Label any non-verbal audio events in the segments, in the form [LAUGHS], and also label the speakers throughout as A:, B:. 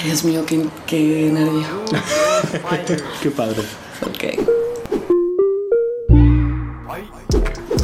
A: Ay, Dios mío, qué, qué nervio.
B: Qué padre.
A: Ok.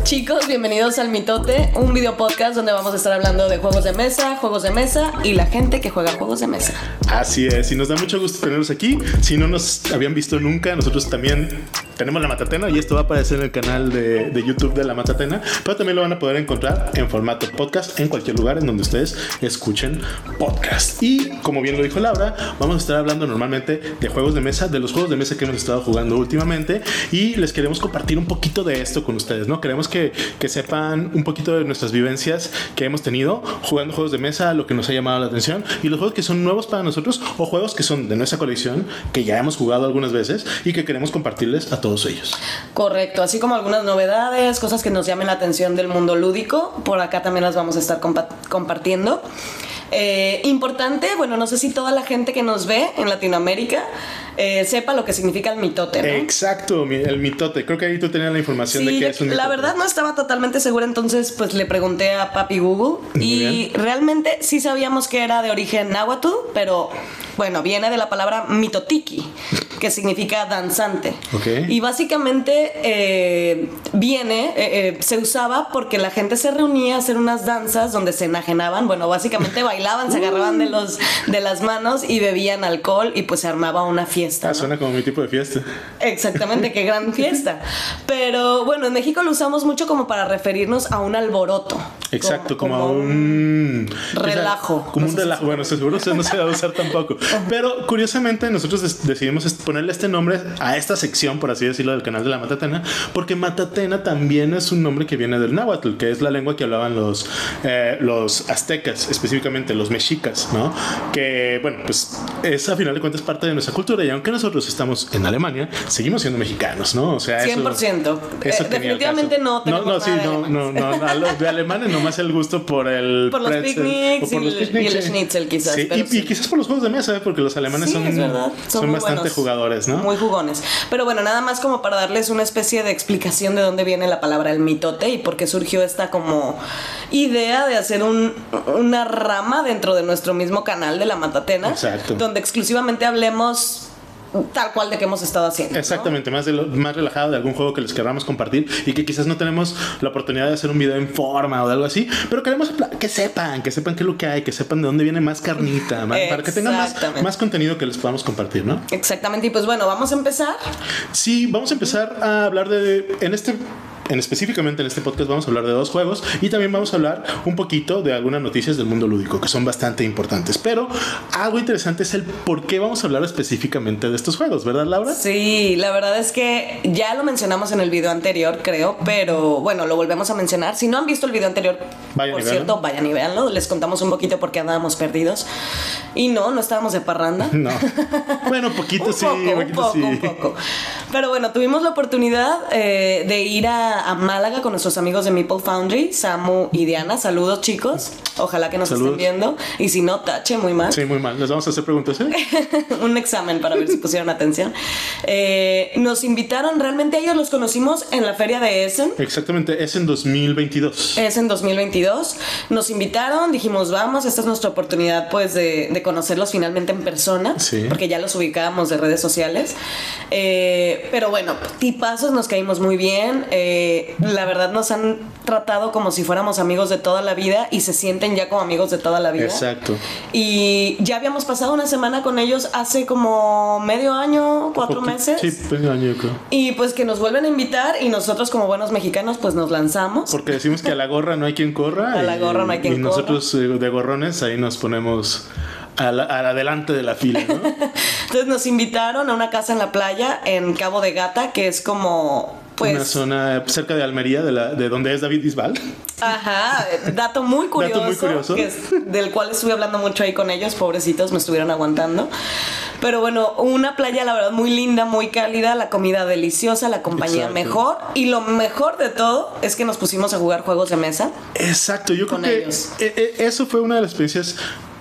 A: Chicos, bienvenidos al Mitote, un video podcast donde vamos a estar hablando de juegos de mesa, juegos de mesa y la gente que juega juegos de mesa.
B: Así es, y nos da mucho gusto tenerlos aquí. Si no nos habían visto nunca, nosotros también tenemos la Matatena y esto va a aparecer en el canal de, de YouTube de la Matatena, pero también lo van a poder encontrar en formato podcast en cualquier lugar en donde ustedes escuchen podcast. Y como bien lo dijo Laura, vamos a estar hablando normalmente de juegos de mesa, de los juegos de mesa que hemos estado jugando últimamente y les queremos compartir un poquito de esto con ustedes, ¿no? Queremos que, que sepan un poquito de nuestras vivencias que hemos tenido jugando juegos de mesa, lo que nos ha llamado la atención y los juegos que son nuevos para nosotros o juegos que son de nuestra colección, que ya hemos jugado algunas veces y que queremos compartirles a todos ellos.
A: Correcto, así como algunas novedades, cosas que nos llamen la atención del mundo lúdico, por acá también las vamos a estar compa- compartiendo. Eh, importante, bueno, no sé si toda la gente que nos ve en Latinoamérica eh, sepa lo que significa el mitote, ¿no?
B: Exacto, el mitote. Creo que ahí tú tenías la información
A: Sí,
B: de que
A: yo-
B: es un
A: la
B: mitote.
A: verdad no estaba totalmente segura, entonces pues le pregunté a papi Google
B: Muy
A: y
B: bien.
A: realmente sí sabíamos que era de origen náhuatl, pero bueno, viene de la palabra mitotiki, que significa danzante. Y básicamente eh, viene, eh, eh, se usaba porque la gente se reunía a hacer unas danzas donde se enajenaban, bueno, básicamente [LAUGHS] bailaban, se agarraban de, los, de las manos y bebían alcohol y pues se armaba una fiesta.
B: Ah,
A: ¿no?
B: suena como mi tipo de fiesta.
A: Exactamente, qué gran [LAUGHS] fiesta. Pero bueno, en México lo usamos mucho como para referirnos a un alboroto.
B: Exacto, como, a un
A: relajo.
B: como
A: No
B: un relajo. Bueno, seguro se no se va a usar tampoco. Pero curiosamente, nosotros decidimos ponerle este nombre a esta sección, por así decirlo, del canal de la Matatena, porque Matatena también es un nombre que viene del náhuatl, que es la lengua que hablaban los, eh, los aztecas, específicamente los mexicas, ¿no? Que, bueno, pues es a final de cuentas parte de nuestra cultura y aunque nosotros estamos en Alemania, seguimos siendo mexicanos, ¿no? O sea, eso-
A: 100%.
B: eso
A: Eh,
B: el
A: definitivamente no
B: No, no, sí, no, no, no, los de alemanes nomás el gusto por el [LAUGHS]
A: Por los
B: pretzel,
A: picnics
B: o por
A: y
B: los
A: el-
B: picnics,
A: y el schnitzel quizás,
B: Sí,
A: pero
B: y,
A: sí.
B: y quizás por los juegos de mesa, porque los alemanes
A: Sí,
B: son, son, bastante
A: buenos.
B: jugadores, ¿no?
A: Muy jugones. Pero bueno, nada más como para darles una especie de explicación de dónde viene la palabra el mitote y por qué surgió esta como idea de hacer un- una rama dentro de nuestro mismo canal de la Matatena.
B: Exacto.
A: Donde exclusivamente hablemos tal cual de que hemos estado haciendo. ¿no?
B: Exactamente, más, de lo- más relajado de algún juego que les queramos compartir y que quizás no tenemos la oportunidad de hacer un video en forma o de algo así, pero queremos que sepan, que sepan qué es lo que hay, que sepan de dónde viene más carnita, más- para que tengan más contenido que les podamos compartir, ¿no?
A: Exactamente, y pues bueno, vamos a empezar.
B: Sí, vamos a empezar a hablar de. En este. En específicamente en este podcast vamos a hablar de dos juegos y también vamos a hablar un poquito de algunas noticias del mundo lúdico que son bastante importantes. Pero algo interesante es el por qué vamos a hablar específicamente de estos juegos, ¿verdad, Laura?
A: Sí, la verdad es que ya lo mencionamos en el video anterior, creo, pero bueno, lo volvemos a mencionar. Si no han visto el video anterior,
B: Vayan
A: por cierto, vayan y véanlo. Les contamos un poquito por qué andábamos perdidos. Y no, no estábamos de parranda.
B: No. Bueno, poquito [LAUGHS]
A: un
B: sí,
A: poco, un
B: poquito
A: poco,
B: sí.
A: un poco. Pero bueno, tuvimos la oportunidad eh, de ir a, a Málaga con nuestros amigos de Meeple Foundry, Samu y Diana. Saludos, chicos. Ojalá que nos
B: Saludos.
A: estén viendo. Y si no, tache muy mal.
B: Sí, muy mal. Les vamos a hacer preguntas, ¿eh? [LAUGHS]
A: un examen para ver si pusieron atención. Eh, nos invitaron, realmente ellos los conocimos en la feria de Essen.
B: Exactamente, es en 2022.
A: Es en 2022. Nos invitaron, dijimos, vamos, esta es nuestra oportunidad pues de, de conocerlos finalmente en persona,
B: Sí.
A: porque ya los ubicábamos de redes sociales. Eh, pero bueno, tipazos, nos caímos muy bien. Eh, la verdad nos han tratado como si fuéramos amigos de toda la vida y se sienten ya como amigos de toda la vida.
B: Exacto.
A: Y ya habíamos pasado una semana con ellos hace como medio año, cuatro meses.
B: Sí, medio año creo.
A: Y pues que nos vuelven a invitar y nosotros como buenos mexicanos pues nos lanzamos.
B: Porque decimos que a la gorra no hay quien corra.
A: A la gorra no hay quien
B: Y nosotros eh, de gorrones ahí nos ponemos al, al adelante de la fila, ¿no? [LAUGHS]
A: Entonces nos invitaron a una casa en la playa en Cabo de Gata, que es como pues
B: Una zona cerca de Almería, de, la, de donde es David Bisbal.
A: Ajá, [LAUGHS] dato muy curioso,
B: muy curioso.
A: que es- del cual estuve hablando mucho ahí con ellos, pobrecitos, me estuvieron aguantando. Pero bueno, una playa la verdad muy linda, muy cálida, la comida deliciosa, la compañía
B: Exacto.
A: mejor y lo mejor de todo es que nos pusimos a jugar juegos de mesa.
B: Exacto, yo creo
A: Con
B: que
A: ellos.
B: eh, eh, eso fue una de las experiencias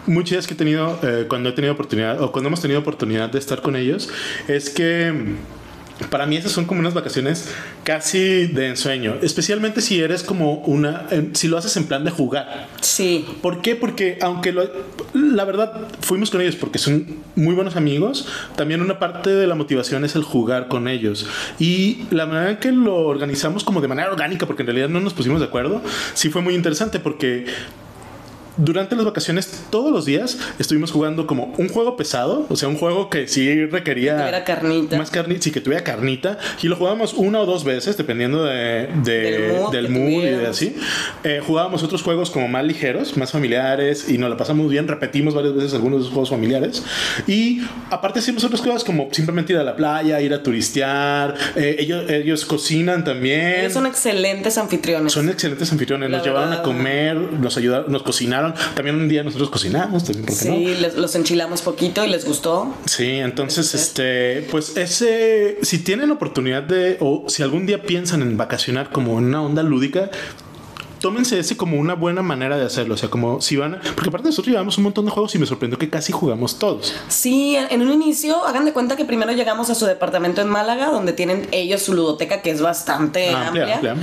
B: muy chidas que he tenido eh, cuando he tenido oportunidad o cuando hemos tenido oportunidad de estar con ellos. Es que para mí esas son como unas vacaciones casi de ensueño, especialmente si eres como una, si lo haces en plan de jugar.
A: Sí.
B: ¿Por qué? Porque aunque la verdad fuimos con ellos porque son muy buenos amigos, también una parte de la motivación es el jugar con ellos. Y la manera en que lo organizamos como de manera orgánica, porque en realidad no nos pusimos de acuerdo, sí fue muy interesante porque durante las vacaciones, todos los días, estuvimos jugando como un juego pesado, o sea, un juego que sí requería. Que
A: tuviera carnita.
B: Más carnita, sí, que tuviera carnita. Y lo jugábamos una o dos veces, dependiendo de, del mood, y de así. Eh, jugábamos otros juegos como más ligeros, más familiares, y nos la pasamos bien. Repetimos varias veces algunos de esos juegos familiares. Y aparte, hicimos otras cosas como simplemente ir a la playa, ir a turistear. Eh, ellos, ellos cocinan también.
A: Ellos son excelentes anfitriones.
B: Son excelentes anfitriones. nos llevaron a comer, nos ayudaron, nos cocinaron también un día nosotros cocinamos, también,
A: sí, los enchilamos poquito y les gustó.
B: Sí, entonces, este, pues ese, si tienen oportunidad de, o si algún día piensan en vacacionar como en una onda lúdica, tómense ese como una buena manera de hacerlo. O sea, como si van. Porque aparte nosotros llevamos un montón de juegos y me sorprendió que casi jugamos todos.
A: Sí, en un inicio, hagan de cuenta que primero llegamos a su departamento en Málaga, donde tienen ellos su ludoteca, que es bastante amplia,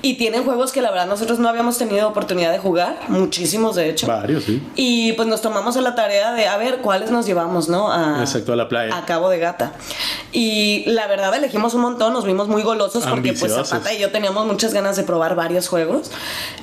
A: Y tienen juegos que la verdad nosotros no habíamos tenido oportunidad de jugar, muchísimos de hecho.
B: Varios, sí.
A: Y pues nos tomamos a la tarea de a ver cuáles nos llevamos, ¿no? A,
B: Exacto, a la playa.
A: A Cabo de Gata. Y la verdad elegimos un montón, nos vimos muy golosos porque pues Zapata y yo teníamos muchas ganas de probar varios juegos.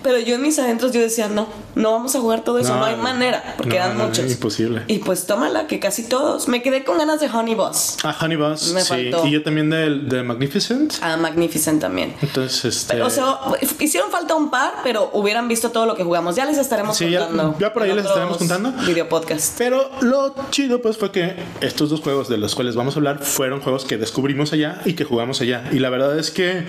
A: Pero yo en mis adentros yo decía, no, no vamos a jugar todo eso, no, hay manera, porque eran muchos.
B: imposible.
A: Y pues tómala, que casi todos. Me quedé con ganas de Honey Boss.
B: Ah, Honey Boss, sí. Y yo también de, de, Magnificent.
A: Ah, Magnificent también.
B: Entonces, este...
A: o sea, hicieron falta un par, pero hubieran visto todo lo que jugamos. Ya les estaremos contando.
B: Ya, por ahí les estaremos contando.
A: Video podcast.
B: Pero lo chido, pues, fue que estos dos juegos de los cuales vamos a hablar fueron juegos que descubrimos allá y que jugamos allá. Y la verdad es que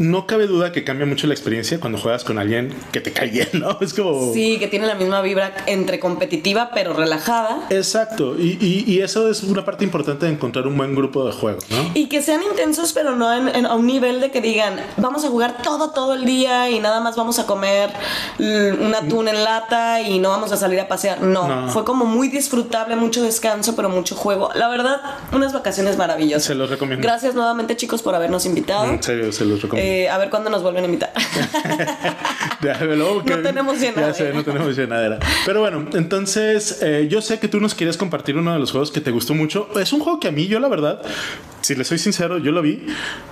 B: no cabe duda que cambia mucho la experiencia cuando juegas con alguien que te cae bien, ¿no? Es como...
A: Sí, que tiene la misma vibra entre competitiva pero relajada.
B: Exacto, y, eso es una parte importante de encontrar un buen grupo de juego, ¿no?
A: Y que sean intensos pero no en, a un nivel de que digan, vamos a jugar todo, todo el día y nada más vamos a comer un atún en lata y no vamos a salir a pasear. No, fue como muy disfrutable, mucho descanso, pero mucho juego. La verdad, unas vacaciones maravillosas.
B: Se los recomiendo.
A: Gracias nuevamente chicos por habernos invitado.
B: En serio, se los recomiendo.
A: Eh, a ver cuándo nos vuelven a invitar. [LAUGHS] no tenemos llenadera.
B: no tenemos llenadera. Pero bueno, entonces eh, yo sé que tú nos quieres compartir uno de los juegos que te gustó mucho. Es un juego que a mí, yo la verdad, si le soy sincero, yo lo vi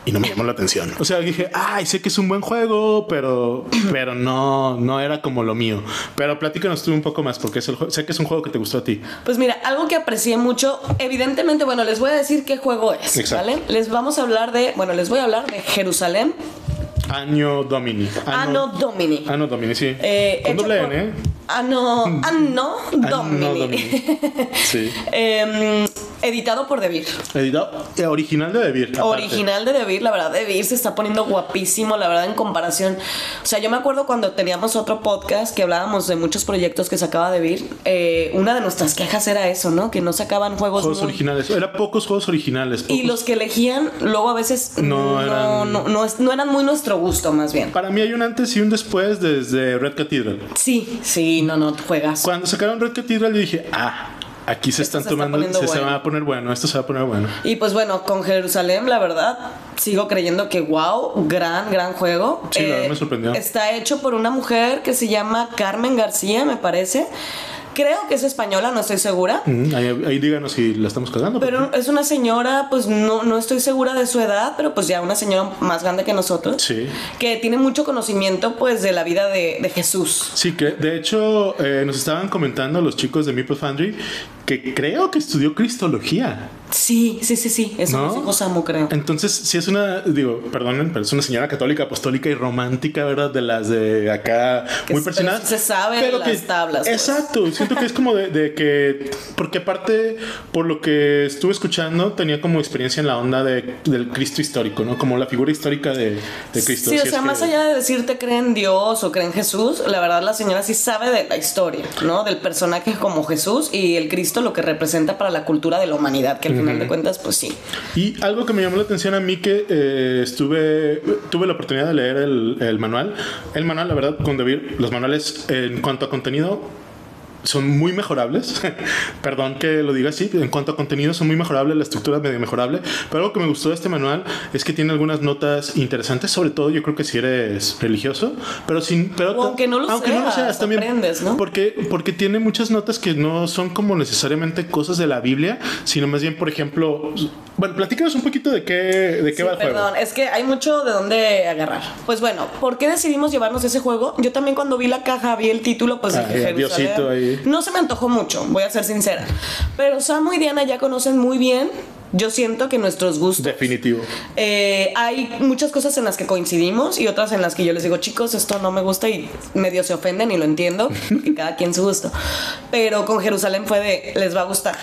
B: y no me llamó la atención. O sea, dije, ay, sé que es un buen juego, pero, pero no, no era como lo mío. Pero platícanos tú un poco más, porque es el, sé que es un juego que te gustó a ti.
A: Pues mira, algo que aprecié mucho, evidentemente, bueno, les voy a decir qué juego es, ¿vale? Les vamos a hablar de, bueno, les voy a hablar de Jerusalén
B: Año Domini.
A: Anno, Domini.
B: Anno Domini, sí.
A: Eh, Con doble N, ¿eh? Anno, Anno Domini. Anno Domini.
B: sí.
A: eh, Editado por Debir.
B: Editado, eh, original de Debir.
A: Original de Debir, la verdad, Debir se está poniendo guapísimo, la verdad, en comparación. O sea, yo me acuerdo cuando teníamos otro podcast que hablábamos de muchos proyectos que sacaba Debir, eh, una de nuestras quejas era eso, ¿no? Que no sacaban juegos,
B: juegos originales. Era pocos juegos originales.
A: Y los que elegían, luego a veces no, eran... No, no, eran muy nuestro gusto, más bien.
B: Para mí hay un antes y un después desde Red Cathedral.
A: Sí, sí, no, no, juegas.
B: Cuando sacaron Red Cathedral, yo dije, ah Aquí se están tomando, se, va a poner bueno, esto se va a poner bueno.
A: Y pues bueno, con Jerusalén, la verdad, sigo creyendo que wow, gran, gran juego.
B: Sí, me eh, sorprendió.
A: Está hecho por una mujer que se llama Carmen García, me parece. Creo que es española, no estoy segura.
B: ahí, díganos si la estamos cagando.
A: Pero es una señora, pues no, no estoy segura de su edad, pero pues ya una señora más grande que nosotros.
B: Sí.
A: Que tiene mucho conocimiento pues de la vida de, de Jesús.
B: Sí, que de hecho eh, nos estaban comentando los chicos de Meeple Foundry que creo que estudió Cristología.
A: Sí, sí, sí, sí. Eso ¿No? creo.
B: Entonces, si es una, digo, perdonen, pero es una señora católica, apostólica y romántica, ¿verdad? De las de acá, muy personal.
A: Se sabe pero las tablas.
B: Pues. Exacto. Siento que es como de, que, porque aparte, por lo que estuve escuchando, tenía como experiencia en la onda de, del Cristo histórico, ¿no? Como la figura histórica de, Cristo.
A: Sí, o sea, más allá de decirte creen en Dios o creen en Jesús, la verdad la señora sí sabe de la historia, ¿no? Del personaje como Jesús y el Cristo lo que representa para la cultura de la humanidad, que final de cuentas, pues sí.
B: Y algo que me llamó la atención a mí que eh, estuve, tuve la oportunidad de leer el, el, manual. El manual, la verdad, con David, los manuales en cuanto a contenido son muy mejorables. [LAUGHS] Perdón que lo diga así. En cuanto a contenido, son muy mejorables. La estructura es medio mejorable. Pero algo que me gustó de este manual es que tiene algunas notas interesantes. Sobre todo, yo creo que si eres religioso. Pero sin. Pero
A: aunque no lo aunque seas, no lo seas también. ¿no?
B: Porque, porque tiene muchas notas que no son como necesariamente cosas de la Biblia, sino más bien, por ejemplo. Bueno, platícanos un poquito de qué, de qué va el juego.
A: Perdón, es que hay mucho de dónde agarrar. Pues bueno, ¿por qué decidimos llevarnos ese juego? Yo también cuando vi la caja, vi el título, pues
B: dije, Diosito ahí.
A: No se me antojó mucho, voy a ser sincera. Pero Samu y Diana ya conocen muy bien yo siento que nuestros gustos.
B: Definitivo.
A: Eh, hay muchas cosas en las que coincidimos y otras en las que yo les digo, chicos, esto no me gusta y medio se ofenden y lo entiendo, [LAUGHS] que cada quien su gusto. Pero con Jerusalén fue de, les va a gustar.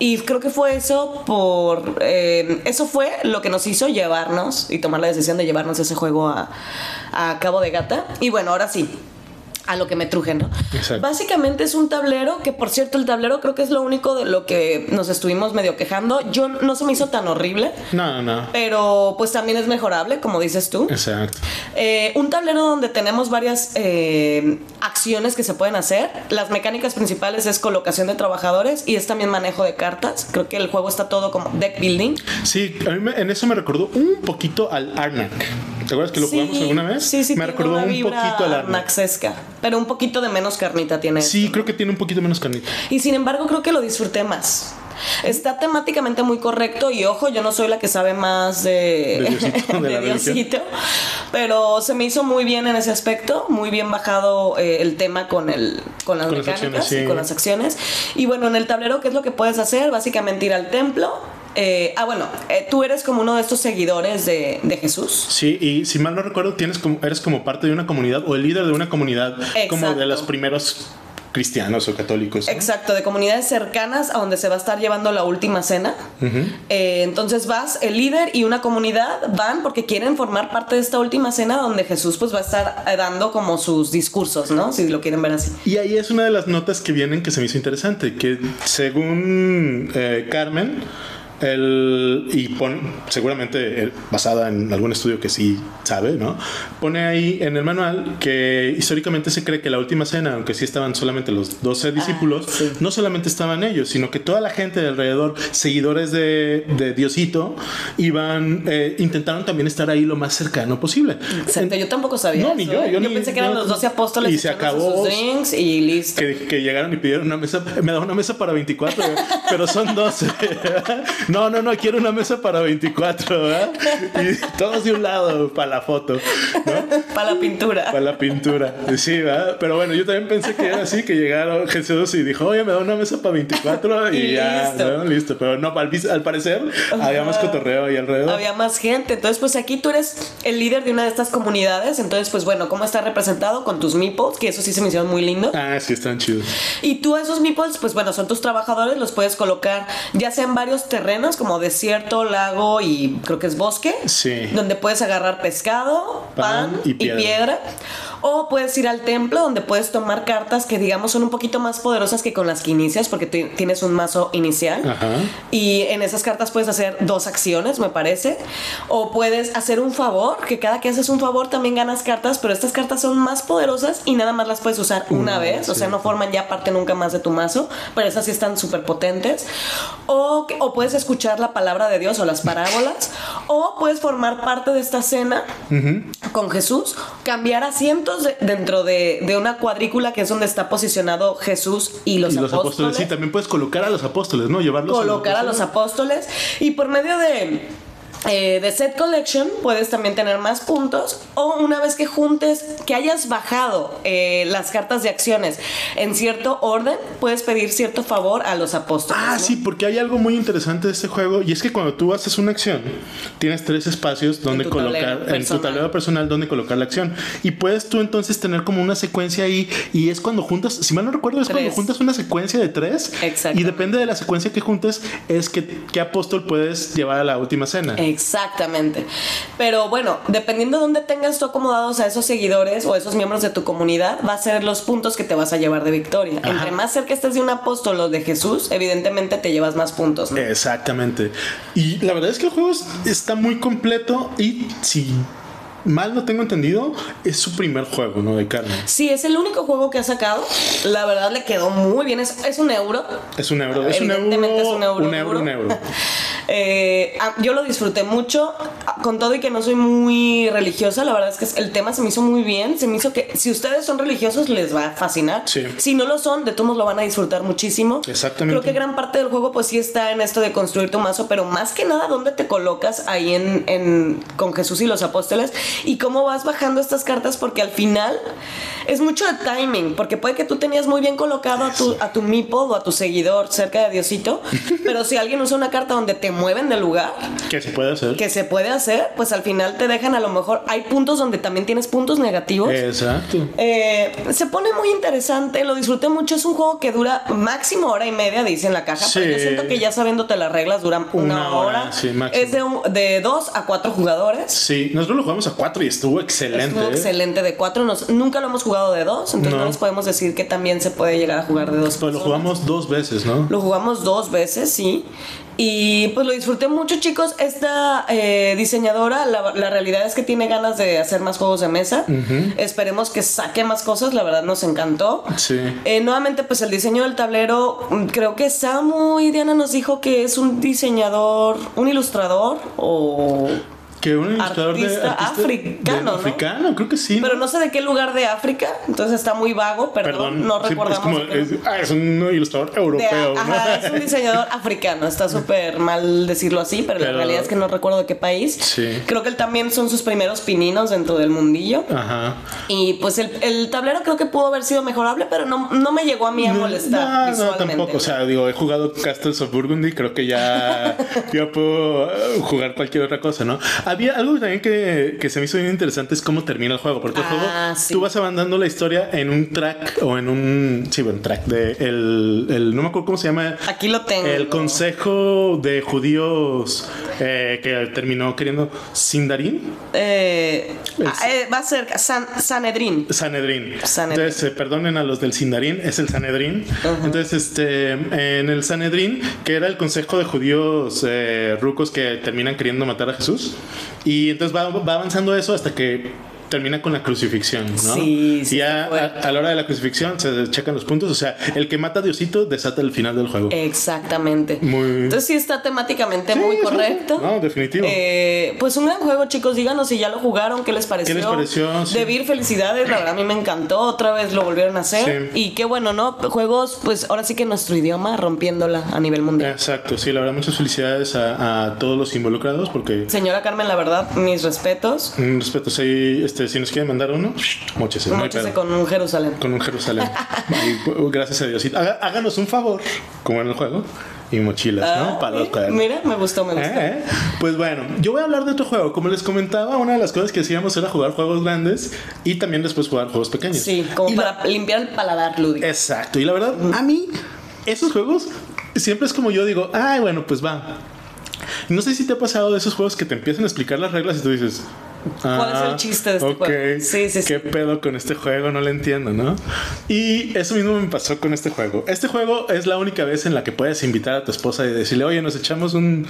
A: Y creo que fue eso por... Eh, eso fue lo que nos hizo llevarnos y tomar la decisión de llevarnos ese juego a, a Cabo de Gata. Y bueno, ahora sí, a lo que me truje, ¿no? Básicamente es un tablero que, por cierto, el tablero creo que es lo único de lo que nos estuvimos medio quejando. Yo no se me hizo tan horrible.
B: No, no.
A: Pero pues también es mejorable, como dices tú.
B: Exacto.
A: Eh, un tablero donde tenemos varias eh, acciones que se pueden hacer. Las mecánicas principales es colocación de trabajadores y es también manejo de cartas. Creo que el juego está todo como deck building.
B: Sí, a mí en eso me recordó un poquito al Arnak. ¿Te acuerdas que lo jugamos alguna vez?
A: Sí, sí,
B: me recordó un poquito al Arnak
A: pero un poquito de menos carnita tiene.
B: Sí, creo que tiene un poquito menos carnita.
A: Y sin embargo, creo que lo disfruté más. Está temáticamente muy correcto y ojo, yo no soy la que sabe más
B: de,
A: de Diosito, [LAUGHS] pero se me hizo muy bien en ese aspecto, muy bien bajado eh, el tema con el con las mecánicas y con las acciones. Y bueno, en el tablero, ¿qué es lo que puedes hacer? Básicamente ir al templo, eh, ah, bueno, eh, tú eres como uno de estos seguidores de, Jesús.
B: Sí, y si mal no recuerdo, tienes como, eres como parte de una comunidad o el líder de una comunidad como de los primeros cristianos o católicos.
A: Exacto, de comunidades cercanas a donde se va a estar llevando la última cena. Eh, entonces vas, el líder y una comunidad van porque quieren formar parte de esta última cena donde Jesús pues va a estar dando como sus discursos, ¿no? Si lo quieren ver así.
B: Y ahí es una de las notas que vienen que se me hizo interesante, que según Carmen, el, y pone, seguramente basada en algún estudio que sí sabe, ¿no? Pone ahí en el manual que históricamente se cree que la última cena, aunque sí estaban solamente los 12 ah, discípulos, no solamente estaban ellos, sino que toda la gente de alrededor, seguidores de, de Diosito, iban, eh, intentaron también estar ahí lo más cercano posible.
A: Exacto, yo tampoco sabía. No, ni yo. ¿eh? Yo, pensé que eran los 12 apóstoles
B: y se acabó.
A: drinks y listo.
B: Que, que, llegaron y pidieron una mesa, me da una mesa para 24, pero son 12. [LAUGHS] no, no, no, quiero una mesa para 24, ¿verdad? Y todos de un lado para la foto, ¿no?
A: Para la pintura.
B: Para la pintura, sí, ¿verdad? Pero bueno, yo también pensé que era así, que llegaron Jesús y dijo, oye, me da una mesa para 24 [LAUGHS] y, ya, listo. listo. Pero no, al, parecer había más cotorreo ahí alrededor.
A: Había más gente. Entonces, pues aquí tú eres el líder de una de estas comunidades. Entonces, pues bueno, ¿cómo está representado? Con tus meeples, que eso sí se me hicieron muy lindo.
B: Ah, sí, están chidos.
A: Y tú esos meeples, pues bueno, son tus trabajadores, los puedes colocar ya sea en varios terrenos, como desierto, lago y creo que es bosque.
B: Sí.
A: Donde puedes agarrar pescado, pan, y, piedra. O puedes ir al templo donde puedes tomar cartas que digamos son un poquito más poderosas que con las que inicias porque tienes un mazo inicial. Y en esas cartas puedes hacer dos acciones, me parece. O puedes hacer un favor, que cada que haces un favor también ganas cartas, pero estas cartas son más poderosas y nada más las puedes usar una vez. O sea, no forman ya parte nunca más de tu mazo, pero esas sí están súper potentes. O, o puedes escuchar la palabra de Dios o las parábolas. O puedes formar parte de esta cena con Jesús, cambiar asiento dentro de, una cuadrícula que es donde está posicionado Jesús y los, apóstoles.
B: Sí, también puedes colocar a los apóstoles, ¿no? Llevarlos
A: colocar a los apóstoles y por medio de eh, de Set Collection puedes también tener más puntos o una vez que juntes, que hayas bajado eh, las cartas de acciones en cierto orden, puedes pedir cierto favor a los apóstoles.
B: Ah, sí, porque hay algo muy interesante de este juego y es que cuando tú haces una acción, tienes tres espacios donde colocar, en tu tablero personal donde colocar la acción y puedes tú entonces tener como una secuencia ahí y es cuando juntas, si mal no recuerdo, es cuando juntas una secuencia de tres y depende de la secuencia que juntes es que qué apóstol puedes llevar a la última cena.
A: Exactamente. Pero bueno, dependiendo de dónde tengas tú acomodados a esos seguidores o esos miembros de tu comunidad, va a ser los puntos que te vas a llevar de victoria. Entre más cerca estés de un apóstol o de Jesús, evidentemente te llevas más puntos.
B: Exactamente. Y la verdad es que el juego está muy completo y si mal no tengo entendido, es su primer juego, ¿no? De carne.
A: Sí, es el único juego que ha sacado. La verdad le quedó muy bien. Es, es un euro.
B: Es un euro. Es un euro.
A: Evidentemente es un euro,
B: Un euro. un euro. [LAUGHS]
A: Eh, ah, yo lo disfruté mucho, con todo y que no soy muy religiosa, la verdad es que el tema se me hizo muy bien, se me hizo que si ustedes son religiosos les va a fascinar,
B: Sí.
A: si no lo son, de todos lo van a disfrutar muchísimo.
B: Exactamente.
A: Creo que gran parte del juego pues sí está en esto de construir tu mazo, pero más que nada dónde te colocas ahí en, en- con Jesús y los apóstoles y cómo vas bajando estas cartas porque al final es mucho de timing, porque puede que tú tenías muy bien colocado a tu, a tu Meeple o a tu seguidor cerca de Diosito, [LAUGHS] pero si alguien usa una carta donde te mueven del lugar,
B: ¿Qué se puede hacer?
A: que se puede hacer, pues al final te dejan a lo mejor, hay puntos donde también tienes puntos negativos.
B: Exacto.
A: Eh, se pone muy interesante, lo disfruté mucho. Es un juego que dura máximo hora y media, dice en la caja.
B: Sí.
A: Pero yo siento que ya sabiéndote las reglas, dura una,
B: Una hora,
A: hora.
B: sí, máximo.
A: es de, un- de dos a cuatro jugadores.
B: Sí, nosotros lo jugamos a cuatro y estuvo excelente.
A: Estuvo
B: ¿eh?
A: excelente de cuatro. Nos- nunca lo hemos jugado de dos, entonces no.
B: No.
A: nos podemos decir que también se puede llegar a jugar de dos.
B: Pero lo
A: personas.
B: jugamos dos veces, ¿no?
A: Lo jugamos dos veces, sí. Y pues lo disfruté mucho, chicos. Esta eh, diseñadora, la, la realidad es que tiene ganas de hacer más juegos de mesa. Esperemos que saque más cosas, la verdad nos encantó.
B: Sí.
A: Eh, nuevamente, pues el diseño del tablero, mm, creo que Samu y Diana nos dijo que es un diseñador, un ilustrador o...
B: Que un ilustrador de
A: Artista africano,
B: de-
A: ¿no?
B: africano, creo que sí.
A: Pero no sé de qué lugar de África, entonces está muy vago, perdón,
B: Perdón,
A: no
B: sí, es,
A: recordamos.
B: como,
A: de qué-
B: es, ah, es un ilustrador
A: de-
B: europeo. ¿no?
A: ajá, es un [LAUGHS] diseñador africano. Está súper mal decirlo así, pero, la realidad es que no recuerdo de qué país.
B: Sí.
A: Creo que él también son sus primeros pininos dentro del mundillo.
B: Ajá.
A: Y pues el, el tablero creo que pudo haber sido mejorable, pero no, no me llegó a mí a molestar
B: No, no,
A: visualmente.
B: tampoco. O sea, digo, he jugado Castles of Burgundy, creo que ya, [LAUGHS] ya puedo eh, jugar cualquier otra cosa, ¿no? Había algo también que, que se me hizo bien interesante, es cómo termina el juego, porque el
A: Ah,
B: juego,
A: sí.
B: tú vas avanzando la historia en un track o en un, sí, bueno, track de, el, el- no me acuerdo cómo se llama.
A: Aquí lo tengo.
B: El consejo de judíos eh, que terminó queriendo Sindarin.
A: Eh, ah, eh, va a ser San, Sanedrín.
B: Sanedrín.
A: Sanedrín.
B: Entonces, perdonen a los del Sindarín, es el Sanedrín. Entonces, este, en el Sanedrín, que era el consejo de judíos eh, rucos que terminan queriendo matar a Jesús. Y entonces va, va avanzando eso hasta que termina con la crucifixión, ¿no?
A: Sí, sí,
B: Y a, a la hora de la crucifixión se checan los puntos. O sea, el que mata a Diosito desata el final del juego.
A: Exactamente.
B: Muy-
A: Entonces sí está temáticamente
B: Sí,
A: muy
B: sí, sí.
A: correcto.
B: No, definitivo.
A: Eh, pues un gran juego, chicos. Díganos si ya lo jugaron, qué les pareció.
B: les pareció? Sí.
A: De Vir, felicidades. La verdad, a mí me encantó. Otra vez lo volvieron a hacer.
B: Sí.
A: Y qué bueno, ¿no? Juegos, pues ahora sí que nuestro idioma rompiéndola a nivel mundial.
B: Exacto, sí, la verdad, muchas felicidades a, a todos los involucrados porque
A: Señora Carmen, la verdad, mis respetos.
B: Un respeto, si, este, si nos quieren mandar uno, mochese, no pedo.
A: con un Jerusalén.
B: Con un Jerusalén. [LAUGHS] Y, uh, gracias a Dios. Háganos un favor, como en el juego, y mochilas, ¿no?
A: Ah,
B: Para los
A: mira,
B: cuadernos.
A: mira, me gustó, me gustó.
B: Eh, eh. Pues bueno, yo voy a hablar de otro juego. Como les comentaba, una de las cosas que hacíamos era jugar juegos grandes y también después jugar juegos pequeños.
A: Sí, como
B: Y la-
A: para limpiar el paladar lúdico.
B: Exacto. Y la verdad, a mí, esos juegos siempre es como yo digo, ay, bueno, pues va. No sé si te ha pasado de esos juegos que te empiezan a explicar las reglas y tú dices.
A: ¿Cuál es el
B: "Ah,
A: chiste de este
B: ok,
A: juego?" Sí, sí, sí.
B: ¿Qué pedo con este juego? No lo entiendo, ¿no? Y eso mismo me pasó con este juego. Este juego es la única vez en la que puedes invitar a tu esposa y decirle, oye, nos echamos un,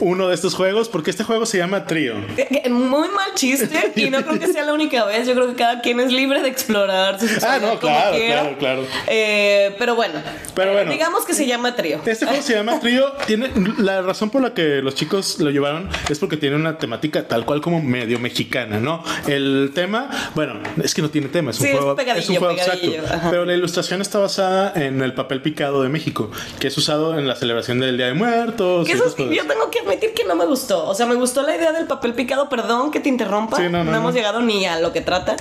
B: uno de estos juegos porque este juego se llama Trío.
A: Eh, Muy mal chiste y no creo que sea la única vez. Yo creo que cada quien es libre de explorar su
B: Ah, no, claro, claro, claro.
A: Eh, pero bueno,
B: Pero
A: eh,
B: bueno.
A: digamos que se llama trío.
B: Este juego se llama [LAUGHS] Trío. Tiene, la razón por la que los chicos lo llevaron es porque tiene una temática tal cual como medio mexicana, ¿no? El tema, bueno, es que no tiene tema, es un
A: Sí, es
B: juego,
A: pegadillo,
B: un juego exacto.
A: ajá.
B: Pero la ilustración está basada en el papel picado de México, que es usado en la celebración del Día de Muertos.
A: Eso
B: cosas.
A: yo tengo que admitir que no me gustó. O sea, me gustó la idea del papel picado. Perdón que te interrumpa.
B: Sí, no, no, no.
A: hemos llegado ni a lo que trata.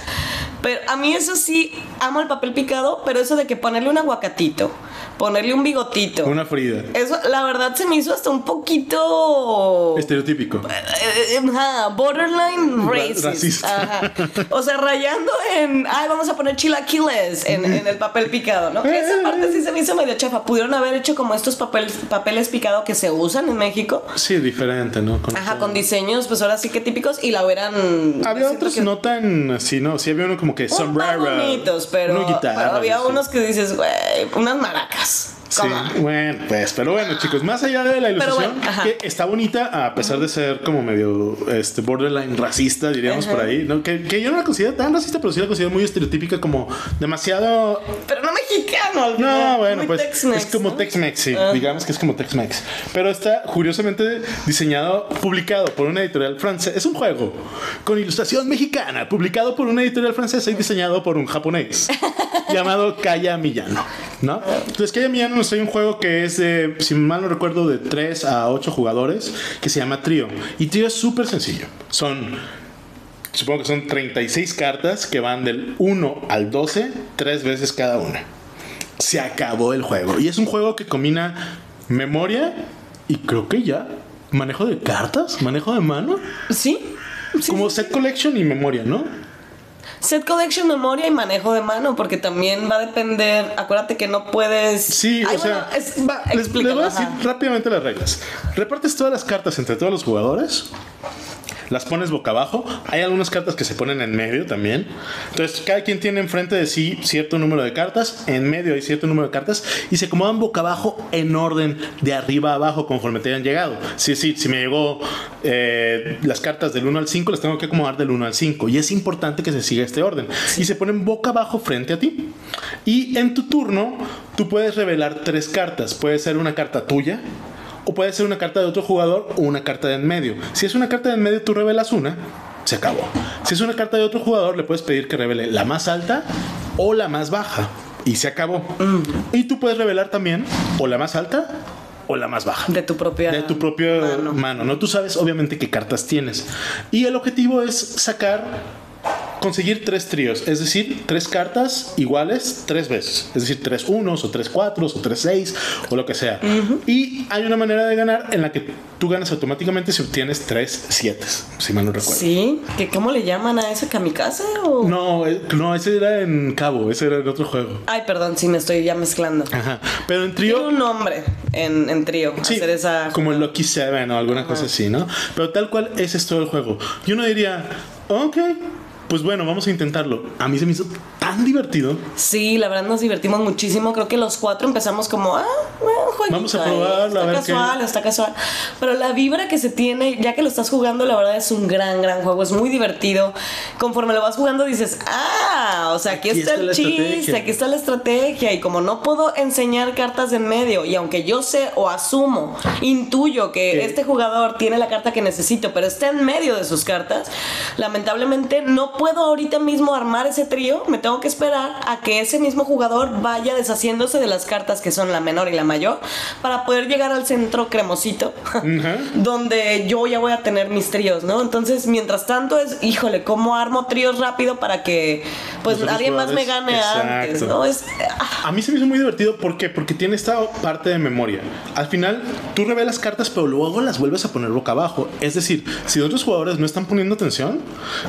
A: Pero a mí eso sí, amo el papel picado, pero eso de que ponerle un aguacatito, ponerle un bigotito.
B: Una Frida.
A: Eso, la verdad, se me hizo hasta un poquito.
B: Estereotípico.
A: Eh, ajá, borderline
B: Ra-
A: racist. [LAUGHS]
B: racista.
A: Ajá. O sea, rayando en, ay, vamos a poner chilaquiles en, en el papel picado, ¿no? Esa parte sí se me hizo medio chafa. Pudieron haber hecho como estos papeles, papeles picados que se usan en México.
B: Sí, diferente, ¿no? Con
A: Ajá,
B: todo.
A: con diseños, pues ahora sí que típicos y la hubieran.
B: Había otros
A: que-
B: no tan así, ¿no? Sí, había uno como que sombrero.
A: bonitos, pero,
B: una guitarra,
A: pero había
B: sí.
A: unos que dices, güey, unas maracas.
B: Sí, bueno, pues, pero bueno, chicos, más allá de la ilustración,
A: bueno, ajá.
B: que está bonita, a pesar de ser como medio este, borderline racista, diríamos por ahí, ¿no? Que, que yo no la considero tan racista, pero sí la considero muy estereotípica, como demasiado.
A: Pero no mexicano.
B: No,
A: final,
B: bueno, pues es como
A: ¿no?
B: Tex-Mex, sí, digamos que es como Tex-Mex. Pero está curiosamente diseñado, publicado por una editorial francesa. Es un juego con ilustración mexicana, publicado por una editorial francesa y diseñado por un japonés [LAUGHS] llamado Kaya Millano, ¿no? Entonces, Kaya Millano nos trae un juego que es de, si mal no recuerdo, de 3 a 8 jugadores, que se llama Trío. Y Trío es súper sencillo. Son supongo que son 36 cartas que van del 1 al 12, tres veces cada una. Se acabó el juego. Y es un juego que combina memoria y creo que ya manejo de cartas, manejo de mano,
A: Sí. sí,
B: como
A: sí.
B: set collection y memoria, ¿no?
A: Set collection, memoria y manejo de mano, porque también va a depender. Acuérdate que no puedes.
B: Sí,
A: Ay,
B: o sea,
A: bueno, es- va,
B: les, les voy a decir rápidamente las reglas. Repartes todas las cartas entre todos los jugadores. Las pones boca abajo. Hay algunas cartas que se ponen en medio también. Entonces, cada quien tiene enfrente de sí cierto número de cartas. En medio hay cierto número de cartas. Y se acomodan boca abajo en orden de arriba a abajo conforme te hayan llegado. Sí, sí, si me llegó eh, las cartas del 1 al 5, las tengo que acomodar del 1 al 5. Y es importante que se siga este orden. Y se ponen boca abajo frente a ti. Y en tu turno, tú puedes revelar tres cartas. Puede ser una carta tuya. O puede ser una carta de otro jugador o una carta de en medio. Si es una carta de en medio, tú revelas una, se acabó. Si es una carta de otro jugador, le puedes pedir que revele la más alta o la más baja. Y se acabó. Y tú puedes revelar también o la más alta o la más baja.
A: De tu propia.
B: De tu propia
A: mano.
B: mano. ¿no? Tú sabes obviamente qué cartas tienes. Y el objetivo es sacar, conseguir tres tríos. Es decir, tres cartas iguales tres veces. Es decir, tres unos o tres cuatros o tres seis o lo que sea. Y hay una manera de ganar en la que tú ganas automáticamente si obtienes tres siete, si mal no recuerdo.
A: Sí. ¿Que ¿Cómo le llaman a ese kamikaze? O...
B: No, eh, no, ese era en Cabo, ese era en otro juego.
A: Ay, perdón, sí, me estoy ya mezclando.
B: Ajá. Pero en
A: Tiene
B: trío.
A: un nombre en, en trío.
B: Sí,
A: hacer esa.
B: como el Lucky Seven o alguna cosa así, ¿no? Pero tal cual ese es todo el juego. Y uno diría, ok, pues bueno, vamos a intentarlo. A mí se me hizo tan divertido.
A: Sí, la verdad nos divertimos muchísimo. Creo que los cuatro empezamos como, ah, bueno, jueguito
B: Vamos a probarlo,
A: Está
B: a ver
A: casual,
B: qué-
A: está casual. Pero la vibra que se tiene, ya que lo estás jugando, la verdad es un gran, gran juego. Es muy divertido. Conforme lo vas jugando, dices, ah, o sea, aquí,
B: Aquí
A: está,
B: está
A: el chiste,
B: estrategia.
A: aquí está la estrategia. Y como no puedo enseñar cartas en medio, y aunque yo sé o asumo, intuyo que
B: Que-
A: este jugador tiene la carta que necesito, pero está en medio de sus cartas, lamentablemente no puedo ahorita mismo armar ese trío, me tengo que esperar a que ese mismo jugador vaya deshaciéndose de las cartas que son la menor y la mayor para poder llegar al centro cremosito, [LAUGHS] donde yo ya voy a tener mis tríos, ¿no? Entonces, mientras tanto es, híjole, ¿cómo armo tríos rápido para que pues
B: Los
A: alguien más me gane antes. ¿no? Es, ah,
B: A mí se me hizo muy divertido. ¿Por qué? Porque tiene esta parte de memoria. Al final, tú revelas cartas, pero luego las vuelves a poner boca abajo. Es decir, si otros jugadores no están poniendo atención,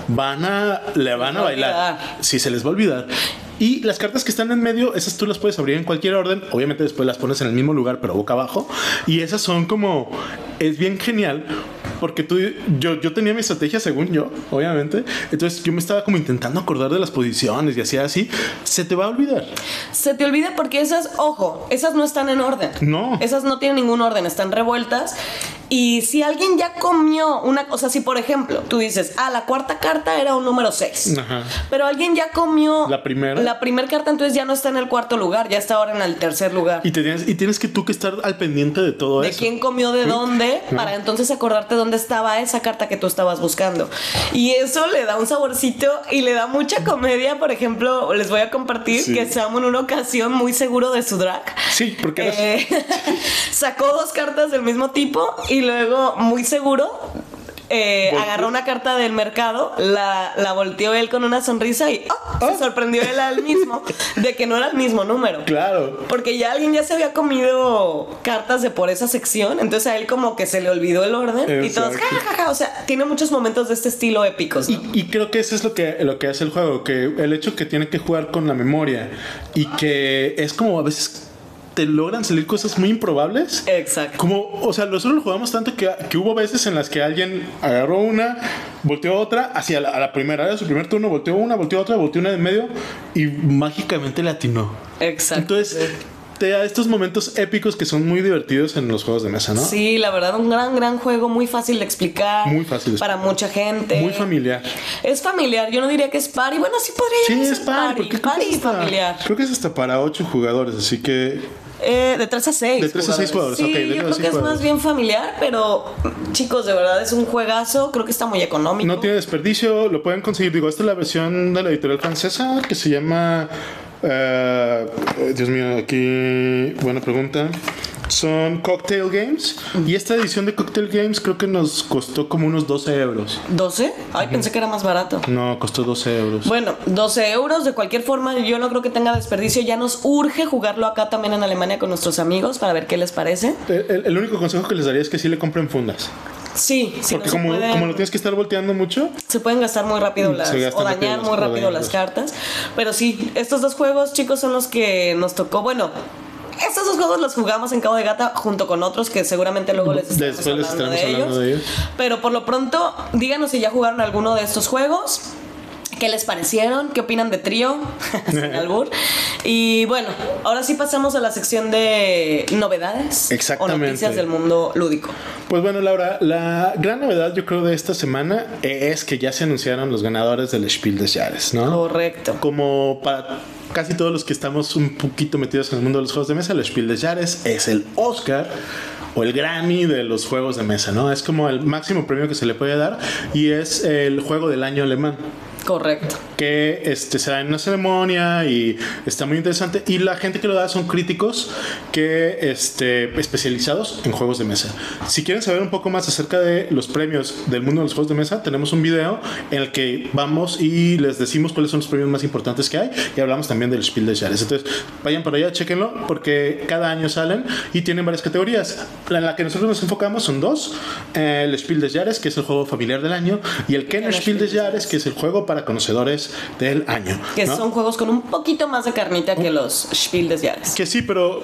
B: van a, le van a bailar. Sí, se les va a olvidar. Y las cartas que están en medio, esas tú las puedes abrir en cualquier orden. Obviamente después las pones en el mismo lugar, pero boca abajo. Y esas son como... Es bien genial. Porque tú, yo, yo tenía mi estrategia según yo, obviamente. Entonces yo me estaba como intentando acordar de las posiciones y hacía así. Se te va a olvidar.
A: Se te olvida porque esas, ojo, esas no están en orden.
B: No.
A: Esas no tienen ningún orden, están revueltas. Y si alguien ya comió una cosa, si por ejemplo tú dices, ah, la cuarta carta era un número 6,
B: Ajá.
A: pero alguien ya comió
B: La primera.
A: la primera carta, entonces ya no está en el cuarto lugar, ya está ahora en el tercer lugar.
B: Y, te tienes, y tienes que tú que estar al pendiente de todo
A: de
B: eso.
A: quién comió de dónde para entonces acordarte dónde estaba esa carta que tú estabas buscando. Y eso le da un saborcito y le da mucha comedia. Por ejemplo, les voy a compartir
B: Sí.
A: que Samu en una ocasión muy seguro de su drag.
B: Sí, porque
A: eh, [LAUGHS] sacó dos cartas del mismo tipo y luego muy seguro eh, agarró una carta del mercado, la, la volteó él con una sonrisa y ¡oh! Se sorprendió él al mismo de que no era el mismo número.
B: Claro.
A: Porque ya alguien ya se había comido cartas de por esa sección, entonces a él como que se le olvidó el orden y todos,
B: Exacto.
A: ja, ja, ja, o sea, tiene muchos momentos de este estilo épicos. ¿no?
B: Y, y creo que eso es lo que, lo que hace el juego, que el hecho que tiene que jugar con la memoria y que es como a veces te logran salir cosas muy improbables.
A: Exacto.
B: Como, o sea, nosotros lo jugamos tanto que, que hubo veces en las que alguien agarró una, volteó otra, hacia la, a la primera, era su primer turno, volteó una, volteó otra, volteó una de medio y mágicamente le atinó.
A: Exacto.
B: Entonces, te da estos momentos épicos que son muy divertidos en los juegos de mesa, ¿no?
A: Sí, la verdad, un gran, gran juego, muy fácil de explicar.
B: Muy fácil de
A: Para mucha gente.
B: Muy familiar.
A: Es familiar, yo no diría que es party. Bueno, sí podría
B: Sí, es par, porque creo
A: Party
B: que es hasta,
A: familiar.
B: creo que es hasta para 8 jugadores, así que
A: Eh, de 3 a 6.
B: De tres a seis jugadores,
A: Sí,
B: de
A: yo creo que es más bien familiar, pero chicos, de verdad es un juegazo. Creo que está muy económico.
B: no tiene desperdicio, lo pueden conseguir. Digo, esta es la versión de la editorial francesa que se llama. Eh, Dios mío, aquí. Buena pregunta. Son Cocktail Games. Y esta edición de Cocktail Games creo que nos costó como unos 12 euros.
A: ¿12? Ay, pensé que era más barato.
B: No, costó 12 euros.
A: Bueno, 12 euros de cualquier forma, yo no creo que tenga desperdicio. Ya nos urge jugarlo acá también en Alemania con nuestros amigos para ver qué les parece.
B: El, el- el único consejo que les daría es que sí le compren fundas.
A: Sí, sí,
B: Porque
A: no
B: como, lo tienes que estar volteando mucho,
A: se pueden gastar muy rápido las, o dañar muy rápido las cartas. Pero sí, estos dos juegos, chicos, son los que nos tocó. Bueno, estos dos juegos los jugamos en Cabo de Gata junto con otros que seguramente luego les estaremos,
B: Después les
A: hablando,
B: estaremos
A: de,
B: hablando
A: ellos.
B: de ellos.
A: Pero por lo pronto, díganos si ya jugaron alguno de estos juegos. ¿Qué les parecieron? ¿Qué opinan de trío? [LAUGHS] Albur. Y bueno, ahora sí pasamos a la sección de novedades o
B: Exactamente.
A: noticias del mundo lúdico.
B: Pues bueno, Laura, la gran novedad yo creo de esta semana es que ya se anunciaron los ganadores del Spiel des Jahres, ¿no?
A: Correcto.
B: Como para casi todos los que estamos un poquito metidos en el mundo de los juegos de mesa, el Spiel des Jahres es el Oscar o el Grammy de los juegos de mesa, ¿no? Es como el máximo premio que se le puede dar y es el juego del año alemán
A: Correcto.
B: Que este, se da en una ceremonia y está muy interesante. Y la gente que lo da son críticos que este, especializados en juegos de mesa. Si quieren saber un poco más acerca de los premios del mundo de los juegos de mesa, tenemos un video en el que vamos y les decimos cuáles son los premios más importantes que hay y hablamos también del Spiel des Jahres. Entonces, vayan para allá, chequenlo porque cada año salen y tienen varias categorías. La en la que nosotros nos enfocamos son dos: eh, el Spiel des Jahres, que es el juego familiar del año, y el Kenner Spiel des Jahres, que es el juego para conocedores del año.
A: Que
B: ¿no?
A: son juegos con un poquito más de carnita que los Spiel des Jahres.
B: Que sí, pero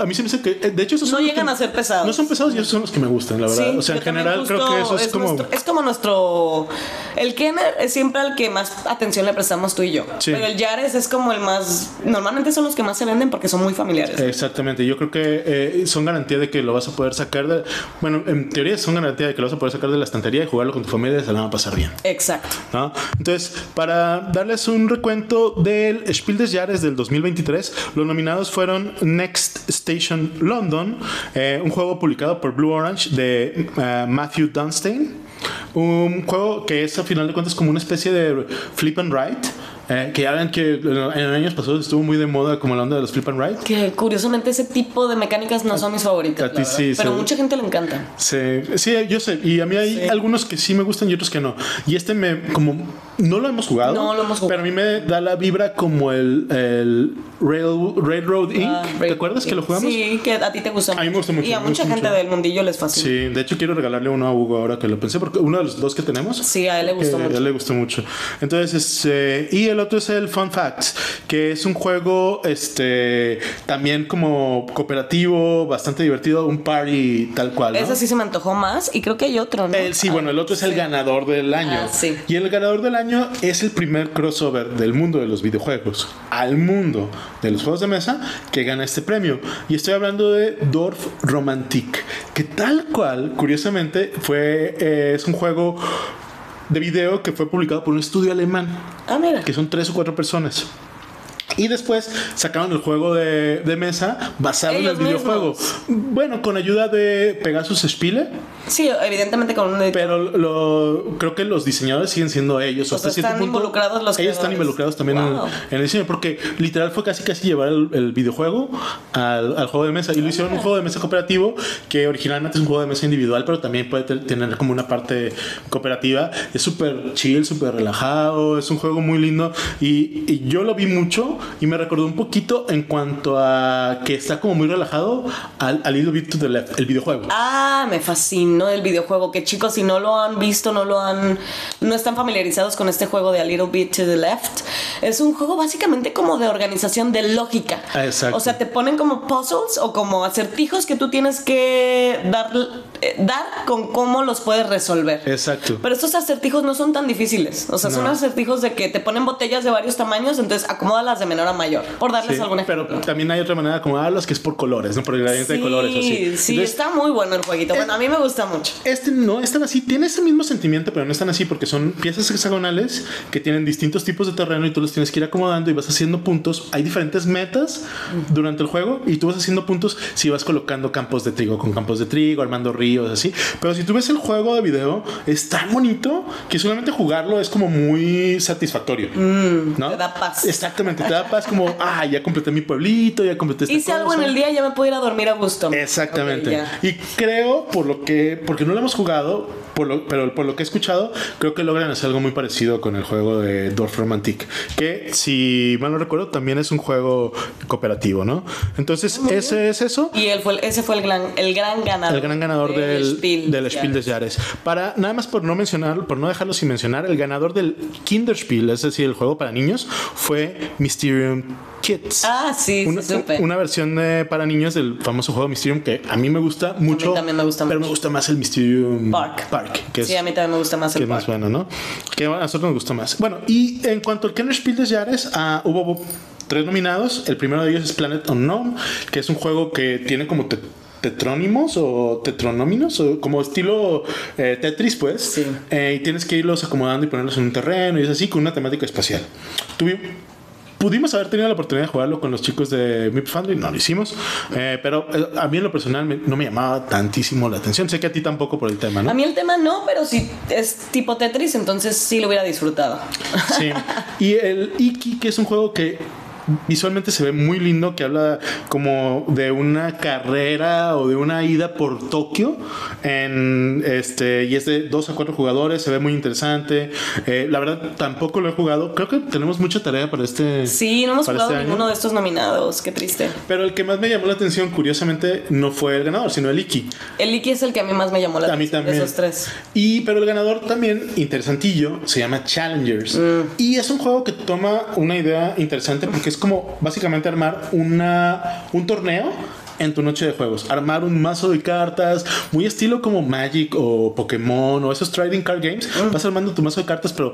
B: a mí se me hace que, eh, de hecho, esos
A: No
B: son
A: llegan
B: que-
A: a ser pesados.
B: No son pesados y esos son los que me gustan, la verdad.
A: Sí,
B: o sea, en general creo que eso es, como.
A: nuestro- es como nuestro. El Kenner es siempre al que más atención le prestamos tú y yo.
B: Sí.
A: Pero el Yares es como el más. Normalmente son los que más se venden porque son muy familiares.
B: Exactamente, yo creo que eh, son garantía de que lo vas a poder sacar de. Bueno, en teoría son garantía de que lo vas a poder sacar de la estantería y jugarlo con tu familia y se la van a pasar bien.
A: Exacto.
B: ¿no? Entonces, para darles un recuento del Spiel des Jahres del 2023, los nominados fueron Next Station London, eh, un juego publicado por Blue Orange de eh, Matthew Dunstein, un juego que es a final de cuentas como una especie de flip and write. Eh, que ya ven que en años pasados estuvo muy de moda como la onda de los flip and write.
A: Que curiosamente ese tipo de mecánicas no son mis favoritas.
B: a ti sí,
A: pero
B: sí.
A: mucha gente le encanta.
B: Sí, sí, yo sé. Y a mí hay
A: Sí.
B: algunos que sí me gustan y otros que no. Y este me, como, no lo hemos jugado.
A: No lo hemos jugado.
B: Pero a mí me da la vibra como el, el Rail, Railroad Inc.
A: Ah,
B: ¿Te acuerdas que lo jugamos?
A: Sí, que a ti te gusta.
B: A mí me gusta mucho,
A: Y a mucha gente
B: mucho.
A: del mundillo les fascina.
B: Sí, de hecho quiero regalarle uno a Hugo ahora que lo pensé, porque uno de los dos que tenemos.
A: Sí, a él le gustó mucho.
B: A él le gustó mucho. Entonces, este, y el otro es el Fun Facts, que es un juego este también como cooperativo, bastante divertido, un party tal cual. ¿no?
A: Ese sí se me antojó más y creo que hay otro, ¿no?
B: El- sí,
A: Ah,
B: bueno, el otro es el ganador del año.
A: Ah, sí.
B: Y el ganador del año es el primer crossover del mundo de los videojuegos al mundo de los juegos de mesa que gana este premio. Y estoy hablando de Dorf Romantik, que tal cual, curiosamente, fue eh, es un juego de video que fue publicado por un estudio alemán,
A: Ah, mira.
B: que son tres o cuatro personas. Y después sacaron el juego de, de mesa basado
A: Ellos
B: en el videojuego.
A: mismos.
B: Bueno, con ayuda de Pegasus Spiele.
A: Sí, evidentemente con un.
B: Pero lo, creo que los diseñadores siguen siendo ellos.
A: O
B: hasta
A: sea, están
B: punto,
A: involucrados los
B: Ellos están
A: creadores.
B: involucrados también en,
A: Wow.
B: en el diseño. Porque literal fue casi casi llevar el, el videojuego al, al juego de mesa. Y lo hicieron un juego de mesa cooperativo que originalmente es un juego de mesa individual, pero también puede te- tener como una parte cooperativa. Es súper chill, súper relajado. Es un juego muy lindo. Y, y yo lo vi mucho y me recordó un poquito en cuanto a que está como muy relajado al, al Little Bit to the Left, el videojuego.
A: Ah, me fascina. ¿no? Del videojuego, que chicos, si no lo han visto, no lo han, no están familiarizados con este juego de A Little Bit to the Left, es un juego básicamente como de organización de lógica.
B: Exacto.
A: O sea, te ponen como puzzles o como acertijos que tú tienes que dar, eh, dar con cómo los puedes resolver.
B: Exacto.
A: Pero estos acertijos no son tan difíciles. O sea, son
B: No.
A: acertijos de que te ponen botellas de varios tamaños, entonces acomódalas de menor a mayor. Por darles
B: Sí,
A: algún ejemplo.
B: pero también hay otra manera como hablas que es por colores, ¿no? Por el gradiente de colores. Así.
A: Sí, sí, está muy bueno el jueguito. Bueno, a mí me gusta mucho.
B: Este no es tan así, tiene ese mismo sentimiento, pero no es tan así porque son piezas hexagonales que tienen distintos tipos de terreno y tú los tienes que ir acomodando y vas haciendo puntos. Hay diferentes metas durante el juego y tú vas haciendo puntos si vas colocando campos de trigo con campos de trigo, armando ríos, así. Pero si tú ves el juego de video, es tan bonito que solamente jugarlo es como muy satisfactorio. ¿no?
A: te da paz.
B: Exactamente, te da paz como, ah, ya completé mi pueblito, ya completé esta
A: Hice algo en
B: cosa".
A: el día y ya me puedo ir a dormir a gusto.
B: Exactamente.
A: Ok, ya.
B: y creo, por lo que, porque no lo hemos jugado, por lo- pero por lo que he escuchado, creo que logran hacer algo muy parecido con el juego de Dwarf Romantic, que si mal no recuerdo, también es un juego cooperativo, ¿no? Entonces, ese es eso.
A: Y él fue, ese fue el gran, el gran ganador.
B: El gran ganador del,
A: Spiel.
B: del Spiel des Jahres. Para, nada más por no mencionar, por no dejarlo sin mencionar, el ganador del Kinderspiel, es decir, el juego para niños, fue Mysterium Kids.
A: Ah, sí,
B: una,
A: sí, supe.
B: una versión de- para niños del famoso juego Mysterium que a mí me gusta mucho.
A: también me gusta
B: Pero
A: mucho.
B: me gusta más el Mysterium
A: Park.
B: que es,
A: sí, a mí también me gusta más
B: que
A: el
B: es más
A: park.
B: bueno, ¿no? Que a nosotros nos gusta más. Bueno, y en cuanto al Kenner Spiel des Jahres, ah, hubo tres nominados. El primero de ellos es Planet Unknown, que es un juego que tiene como te- tetrónimos o tetronóminos, o como estilo eh, Tetris, pues.
A: Sí.
B: Eh, y tienes que irlos acomodando y ponerlos en un terreno y es así, con una temática espacial. Tuvi- Pudimos haber tenido la oportunidad de jugarlo con los chicos de MIP Foundry, no lo hicimos, eh, pero eh, a mí en lo personal me- no me llamaba tantísimo la atención. Sé que a ti tampoco por el tema, ¿no?
A: A mí el tema no, pero si es tipo Tetris, entonces sí lo hubiera disfrutado.
B: Sí. [LAUGHS] Y el Iki, que es un juego que visualmente se ve muy lindo, que habla como de una carrera o de una ida por Tokio. En este, y es de dos a cuatro jugadores, se ve muy interesante. Eh, la verdad, tampoco lo he jugado. Creo que tenemos mucha tarea para este.
A: Sí, no hemos jugado
B: este
A: ninguno de estos nominados, qué triste.
B: Pero el que más me llamó la atención, curiosamente, no fue el ganador, sino el Iki.
A: El Iki es el que a mí más me llamó la
B: A mí
A: atención
B: también.
A: de esos tres.
B: Y pero el ganador también interesantillo se llama Challengers
A: Mm.
B: y es un juego que toma una idea interesante porque es como básicamente armar una un torneo en tu noche de juegos, armar un mazo de cartas, muy estilo como Magic o Pokémon o esos trading card games,
A: Mm.
B: vas armando tu mazo de cartas, pero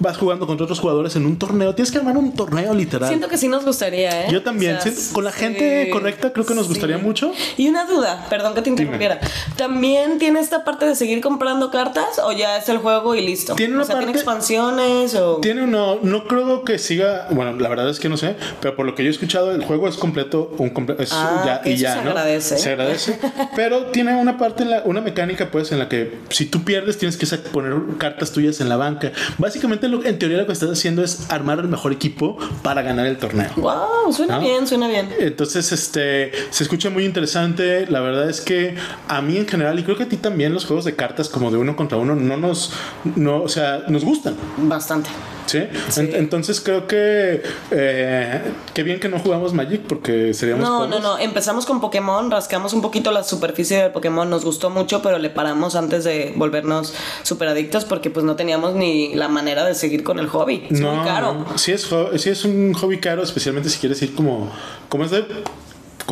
B: vas jugando contra otros jugadores en un torneo, tienes que armar un torneo literal.
A: Siento que sí nos gustaría, ¿eh?
B: Yo también,
A: O sea,
B: sí, con la gente correcta creo que nos gustaría mucho.
A: Y una duda, perdón que te interrumpiera. ¿También tiene esta parte de seguir comprando cartas o ya es el juego y listo?
B: Tiene una
A: o sea, ¿tiene
B: parte-
A: expansiones o...?
B: Tiene uno, no creo que siga, bueno, la verdad es que no sé, pero por lo que yo he escuchado, el juego es completo, un comple- es
A: Ah,
B: ya, y ya,
A: se
B: ¿no?
A: agradece.
B: Se agradece. [LAUGHS] pero tiene una parte, en la- una mecánica, pues, en la que si tú pierdes, tienes que poner cartas tuyas en la banca. Básicamente, lo, en teoría, lo que estás haciendo es armar el mejor equipo para ganar el torneo.
A: Wow, suena
B: ¿No?
A: bien, suena bien.
B: Entonces, este, se escucha muy interesante. La verdad es que a mí en general, y creo que a ti también, los juegos de cartas como de uno contra uno, no nos, no, o sea, nos gustan.
A: Bastante.
B: ¿Sí? En- entonces creo que eh, qué bien que no jugamos Magic porque seríamos
A: No,
B: pobres.
A: no, no. Empezamos con Pokémon, rascamos un poquito la superficie del Pokémon, nos gustó mucho, pero le paramos antes de volvernos super adictos porque pues no teníamos ni la manera de seguir con el hobby. Es muy caro.
B: no. Sí es, sí es un hobby caro, especialmente si quieres ir como, como es de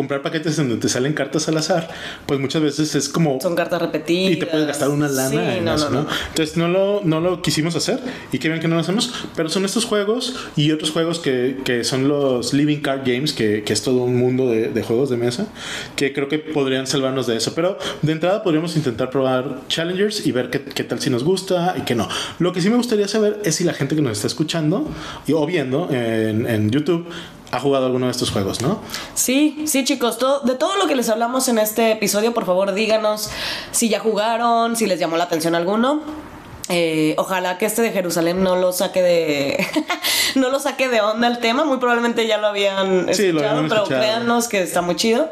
B: comprar paquetes en donde te salen cartas al azar, pues muchas veces es como
A: Son cartas repetidas.
B: y te puedes gastar una lana
A: Sí,
B: en
A: no,
B: eso,
A: no,
B: ¿no? Entonces no lo, no lo quisimos hacer y qué bien que no lo hacemos, pero son estos juegos y otros juegos que, que son los Living Card Games, que, que es todo un mundo de, de juegos de mesa, que creo que podrían salvarnos de eso, pero de entrada podríamos intentar probar Challengers y ver qué, qué tal si nos gusta y qué no. Lo que sí me gustaría saber es si la gente que nos está escuchando y, o viendo en, en YouTube ha jugado alguno de estos juegos, ¿no?
A: Sí, sí, chicos, todo- de todo lo que les hablamos en este episodio, por favor díganos si ya jugaron, si les llamó la atención alguno. Eh, ojalá que este de Jerusalén no lo saque de [LAUGHS] no lo saque de onda el tema, muy probablemente ya lo habían escuchado,
B: Sí, lo habían
A: pero
B: escuchado.
A: créanos que está muy chido.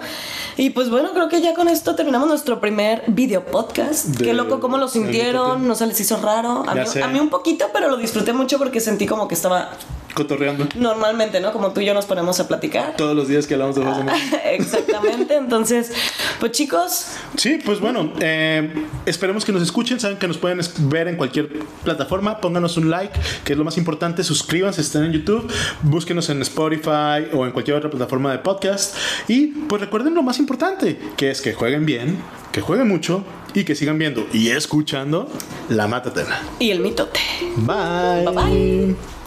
A: Y pues bueno, creo que ya con esto terminamos nuestro primer video podcast.
B: De-
A: Qué loco cómo lo sintieron, no se les hizo raro. Mí, a mí un poquito, pero lo disfruté mucho porque sentí como que estaba
B: cotorreando.
A: Normalmente, ¿no? Como tú y yo nos ponemos a platicar.
B: Todos los días que hablamos de mesa. [LAUGHS]
A: Exactamente. Entonces, pues chicos,
B: Sí, pues bueno, eh, esperemos que nos escuchen. Saben que nos pueden ver en cualquier plataforma. Pónganos un like, que es lo más importante. Suscríbanse, estén en YouTube. Búsquenos en Spotify o en cualquier otra plataforma de podcast. Y pues recuerden lo más importante, que es que jueguen bien, que jueguen mucho y que sigan viendo y escuchando La Matatena.
A: y el mitote.
B: Bye.
A: Bye bye.